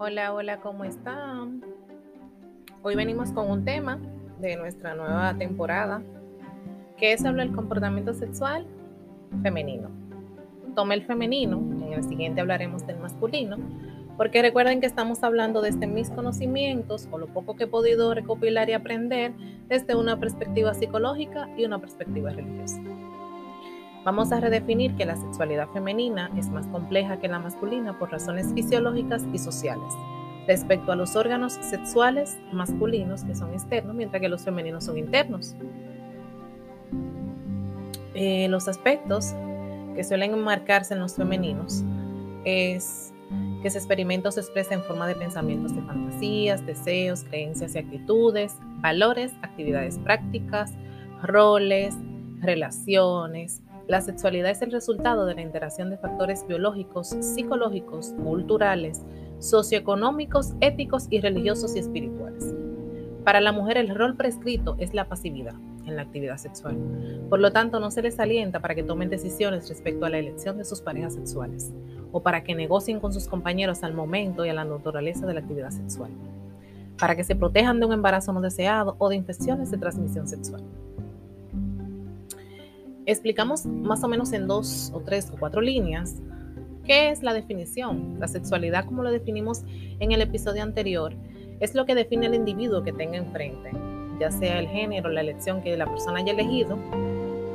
Hola, hola, ¿cómo están? Hoy venimos con un tema de nuestra nueva temporada, que es sobre el comportamiento sexual femenino. Tome el femenino, en el siguiente hablaremos del masculino, porque recuerden que estamos hablando desde mis conocimientos o lo poco que he podido recopilar y aprender desde una perspectiva psicológica y una perspectiva religiosa. Vamos a redefinir que la sexualidad femenina es más compleja que la masculina por razones fisiológicas y sociales, respecto a los órganos sexuales masculinos que son externos, mientras que los femeninos son internos. Eh, los aspectos que suelen enmarcarse en los femeninos es que ese experimento se expresa en forma de pensamientos de fantasías, deseos, creencias y actitudes, valores, actividades prácticas, roles, relaciones, la sexualidad es el resultado de la interacción de factores biológicos, psicológicos, culturales, socioeconómicos, éticos y religiosos y espirituales. Para la mujer el rol prescrito es la pasividad en la actividad sexual. Por lo tanto, no se les alienta para que tomen decisiones respecto a la elección de sus parejas sexuales o para que negocien con sus compañeros al momento y a la naturaleza de la actividad sexual, para que se protejan de un embarazo no deseado o de infecciones de transmisión sexual explicamos más o menos en dos o tres o cuatro líneas qué es la definición. La sexualidad, como lo definimos en el episodio anterior, es lo que define el individuo que tenga enfrente, ya sea el género, la elección que la persona haya elegido,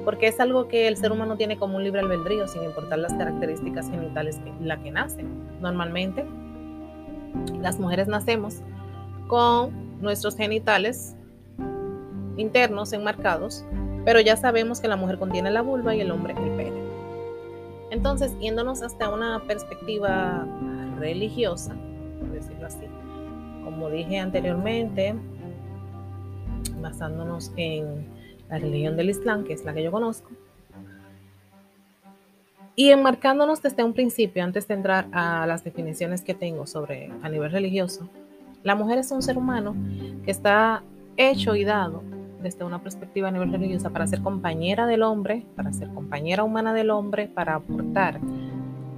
porque es algo que el ser humano tiene como un libre albedrío sin importar las características genitales en la que nace. Normalmente, las mujeres nacemos con nuestros genitales internos enmarcados pero ya sabemos que la mujer contiene la vulva y el hombre el pene. Entonces, yéndonos hasta una perspectiva religiosa, por decirlo así, como dije anteriormente, basándonos en la religión del Islam, que es la que yo conozco, y enmarcándonos desde un principio, antes de entrar a las definiciones que tengo sobre a nivel religioso, la mujer es un ser humano que está hecho y dado desde una perspectiva a nivel religiosa para ser compañera del hombre, para ser compañera humana del hombre, para aportar.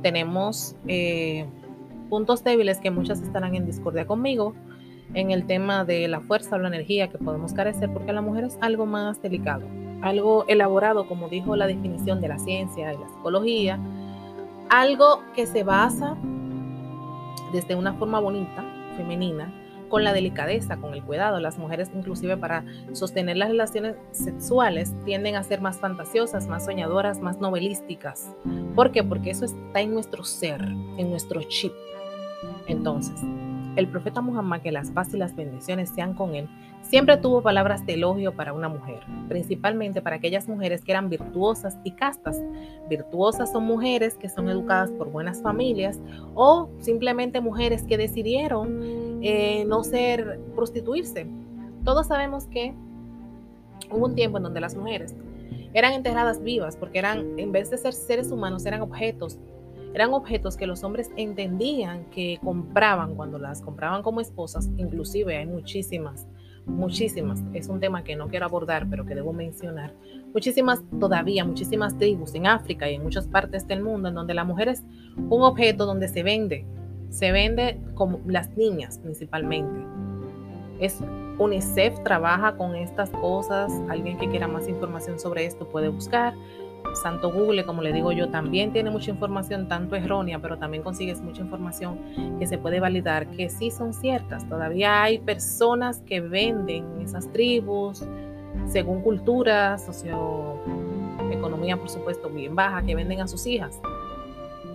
Tenemos eh, puntos débiles que muchas estarán en discordia conmigo en el tema de la fuerza o la energía que podemos carecer, porque la mujer es algo más delicado, algo elaborado, como dijo la definición de la ciencia y la psicología, algo que se basa desde una forma bonita, femenina, con la delicadeza, con el cuidado. Las mujeres inclusive para sostener las relaciones sexuales tienden a ser más fantasiosas, más soñadoras, más novelísticas. ¿Por qué? Porque eso está en nuestro ser, en nuestro chip. Entonces, el profeta Muhammad, que las paz y las bendiciones sean con él, siempre tuvo palabras de elogio para una mujer, principalmente para aquellas mujeres que eran virtuosas y castas. Virtuosas son mujeres que son educadas por buenas familias o simplemente mujeres que decidieron eh, no ser prostituirse. Todos sabemos que hubo un tiempo en donde las mujeres eran enterradas vivas porque eran, en vez de ser seres humanos, eran objetos. Eran objetos que los hombres entendían que compraban cuando las compraban como esposas, inclusive hay muchísimas, muchísimas, es un tema que no quiero abordar, pero que debo mencionar, muchísimas todavía, muchísimas tribus en África y en muchas partes del mundo en donde la mujer es un objeto donde se vende, se vende como las niñas principalmente. Es UNICEF trabaja con estas cosas, alguien que quiera más información sobre esto puede buscar. Santo Google, como le digo yo, también tiene mucha información, tanto errónea, pero también consigues mucha información que se puede validar, que sí son ciertas. Todavía hay personas que venden esas tribus según cultura, socioeconomía, por supuesto, bien baja, que venden a sus hijas.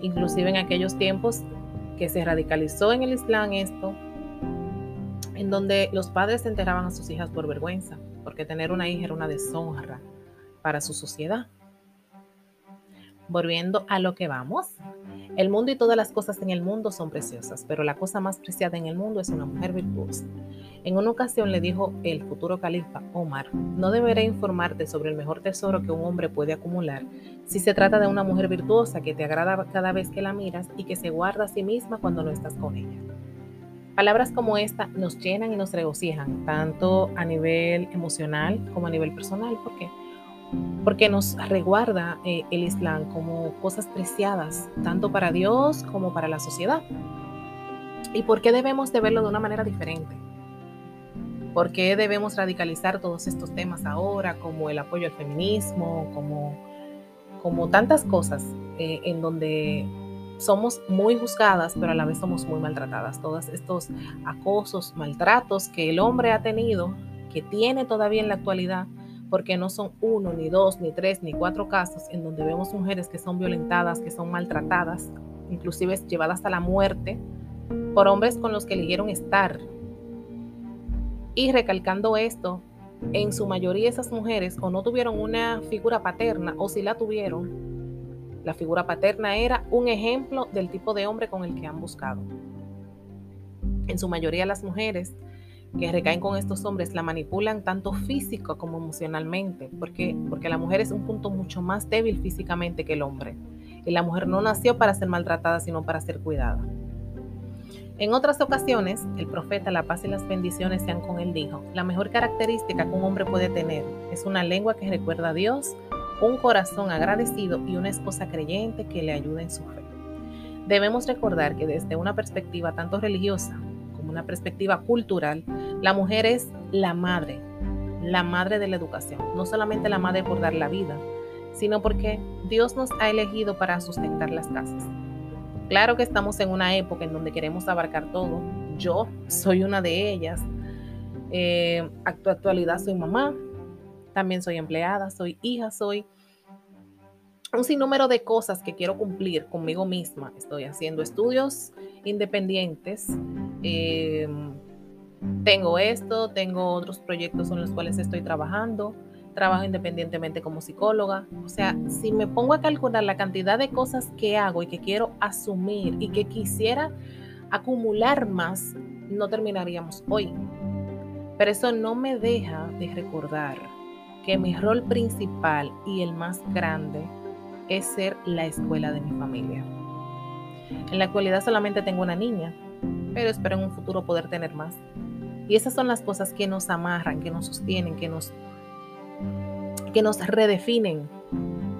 Inclusive en aquellos tiempos que se radicalizó en el Islam esto, en donde los padres enterraban a sus hijas por vergüenza, porque tener una hija era una deshonra para su sociedad. Volviendo a lo que vamos, el mundo y todas las cosas en el mundo son preciosas, pero la cosa más preciada en el mundo es una mujer virtuosa. En una ocasión le dijo el futuro califa Omar, no deberé informarte sobre el mejor tesoro que un hombre puede acumular si se trata de una mujer virtuosa que te agrada cada vez que la miras y que se guarda a sí misma cuando no estás con ella. Palabras como esta nos llenan y nos regocijan, tanto a nivel emocional como a nivel personal, porque porque nos reguarda eh, el Islam como cosas preciadas, tanto para Dios como para la sociedad. ¿Y por qué debemos de verlo de una manera diferente? ¿Por qué debemos radicalizar todos estos temas ahora, como el apoyo al feminismo, como, como tantas cosas eh, en donde somos muy juzgadas, pero a la vez somos muy maltratadas? Todos estos acosos, maltratos que el hombre ha tenido, que tiene todavía en la actualidad, porque no son uno, ni dos, ni tres, ni cuatro casos en donde vemos mujeres que son violentadas, que son maltratadas, inclusive llevadas a la muerte por hombres con los que eligieron estar y recalcando esto, en su mayoría esas mujeres o no tuvieron una figura paterna o si la tuvieron, la figura paterna era un ejemplo del tipo de hombre con el que han buscado. En su mayoría las mujeres que recaen con estos hombres la manipulan tanto físico como emocionalmente, porque porque la mujer es un punto mucho más débil físicamente que el hombre. Y la mujer no nació para ser maltratada, sino para ser cuidada. En otras ocasiones, el profeta, la paz y las bendiciones sean con él, dijo, la mejor característica que un hombre puede tener es una lengua que recuerda a Dios, un corazón agradecido y una esposa creyente que le ayude en su fe. Debemos recordar que desde una perspectiva tanto religiosa como una perspectiva cultural, la mujer es la madre, la madre de la educación, no solamente la madre por dar la vida, sino porque Dios nos ha elegido para sustentar las casas. Claro que estamos en una época en donde queremos abarcar todo. Yo soy una de ellas. Eh, actualidad soy mamá, también soy empleada, soy hija, soy un sinnúmero de cosas que quiero cumplir conmigo misma. Estoy haciendo estudios independientes. Em, tengo esto, tengo otros proyectos en los cuales estoy trabajando trabajo independientemente como psicóloga. O sea, si me pongo a calcular la cantidad de cosas que hago y que quiero asumir y que quisiera acumular más, no terminaríamos hoy. Pero eso no me deja de recordar que mi rol principal y el más grande es ser la escuela de mi familia. En la actualidad solamente tengo una niña, pero espero en un futuro poder tener más. Y esas son las cosas que nos amarran, que nos sostienen, que nos que nos redefinen.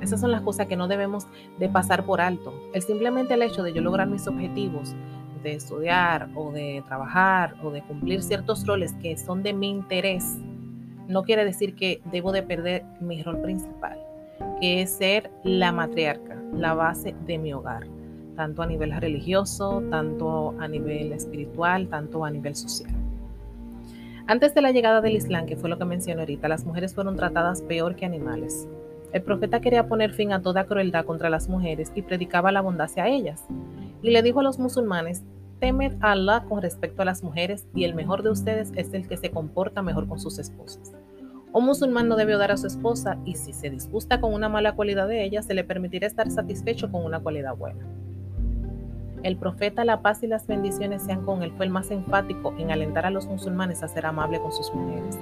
Esas son las cosas que no debemos de pasar por alto. El simplemente el hecho de yo lograr mis objetivos, de estudiar o de trabajar o de cumplir ciertos roles que son de mi interés, no quiere decir que debo de perder mi rol principal, que es ser la matriarca, la base de mi hogar, tanto a nivel religioso, tanto a nivel espiritual, tanto a nivel social. Antes de la llegada del Islam, que fue lo que mencioné ahorita, las mujeres fueron tratadas peor que animales. El profeta quería poner fin a toda crueldad contra las mujeres y predicaba la bondad hacia ellas. Y le dijo a los musulmanes, temed a Allah con respecto a las mujeres y el mejor de ustedes es el que se comporta mejor con sus esposas. Un musulmán no debe odiar a su esposa y si se disgusta con una mala cualidad de ella, se le permitirá estar satisfecho con una cualidad buena. El profeta, la paz y las bendiciones sean con él, fue el más enfático en alentar a los musulmanes a ser amables con sus mujeres.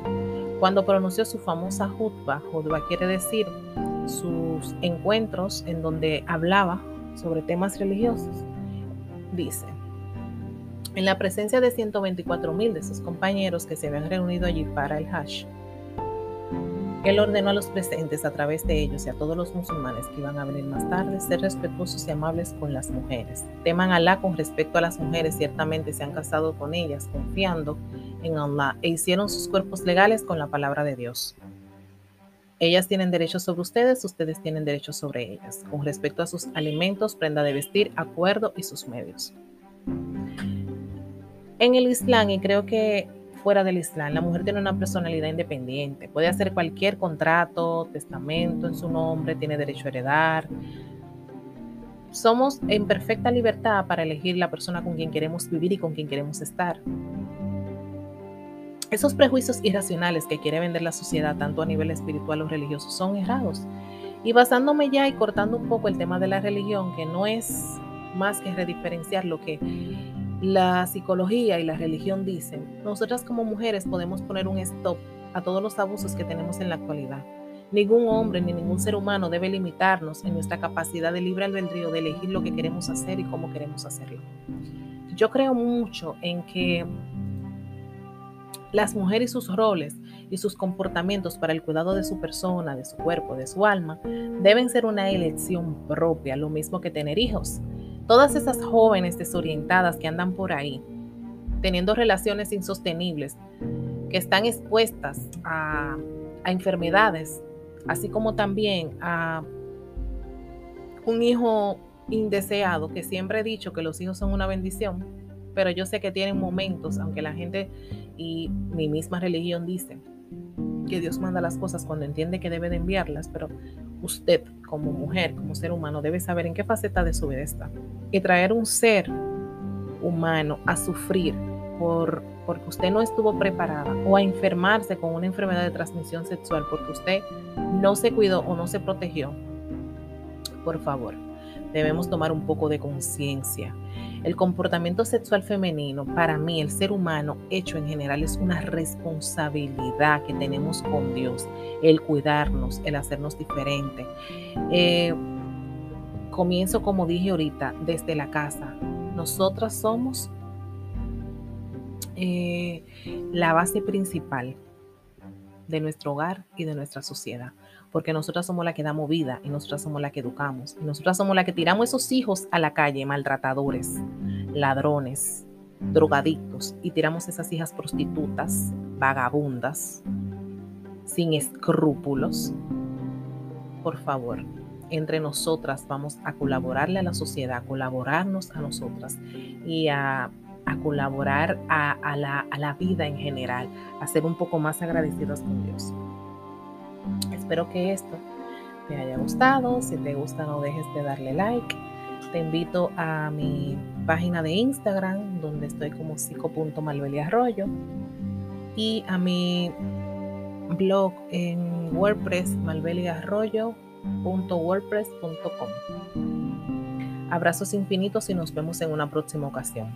Cuando pronunció su famosa jutba, jutba quiere decir sus encuentros en donde hablaba sobre temas religiosos, dice, en la presencia de 124 mil de sus compañeros que se habían reunido allí para el Hajj, él ordenó a los presentes a través de ellos y a todos los musulmanes que iban a venir más tarde ser respetuosos y amables con las mujeres. Teman a Allah con respecto a las mujeres, ciertamente se han casado con ellas confiando en Allah e hicieron sus cuerpos legales con la palabra de Dios. Ellas tienen derechos sobre ustedes, ustedes tienen derechos sobre ellas, con respecto a sus alimentos, prenda de vestir, acuerdo y sus medios. En el Islam, y creo que fuera del Islam. La mujer tiene una personalidad independiente, puede hacer cualquier contrato, testamento en su nombre, tiene derecho a heredar. Somos en perfecta libertad para elegir la persona con quien queremos vivir y con quien queremos estar. Esos prejuicios irracionales que quiere vender la sociedad, tanto a nivel espiritual o religioso, son errados. Y basándome ya y cortando un poco el tema de la religión, que no es más que rediferenciar lo que la psicología y la religión dicen, nosotras como mujeres podemos poner un stop a todos los abusos que tenemos en la actualidad. Ningún hombre ni ningún ser humano debe limitarnos en nuestra capacidad de libre albedrío de elegir lo que queremos hacer y cómo queremos hacerlo. Yo creo mucho en que las mujeres y sus roles y sus comportamientos para el cuidado de su persona, de su cuerpo, de su alma, deben ser una elección propia, lo mismo que tener hijos. Todas esas jóvenes desorientadas que andan por ahí, teniendo relaciones insostenibles, que están expuestas a, enfermedades, así como también a un hijo indeseado, que siempre he dicho que los hijos son una bendición, pero yo sé que tienen momentos, aunque la gente y mi misma religión dice que Dios manda las cosas cuando entiende que debe de enviarlas, pero usted como mujer, como ser humano, debe saber en qué faceta de su vida está. Y traer un ser humano a sufrir por, porque usted no estuvo preparada o a enfermarse con una enfermedad de transmisión sexual porque usted no se cuidó o no se protegió, por favor, debemos tomar un poco de conciencia. El comportamiento sexual femenino, para mí, el ser humano hecho en general, es una responsabilidad que tenemos con Dios, el cuidarnos, el hacernos diferente. Eh, comienzo, como dije ahorita, desde la casa. Nosotras somos eh, la base principal de nuestro hogar y de nuestra sociedad porque nosotras somos la que damos vida y nosotras somos la que educamos. Y nosotras somos la que tiramos esos hijos a la calle, maltratadores, ladrones, drogadictos, y tiramos esas hijas prostitutas, vagabundas, sin escrúpulos. Por favor, entre nosotras vamos a colaborarle a la sociedad, a colaborarnos a nosotras y a, colaborar a, la, a la vida en general, a ser un poco más agradecidas con Dios. Espero que esto te haya gustado. Si te gusta, no dejes de darle like. Te invito a mi página de Instagram, donde estoy como psico.malbeliarroyo, y a mi blog en WordPress, malbeliarroyo.wordpress.com. Abrazos infinitos y nos vemos en una próxima ocasión.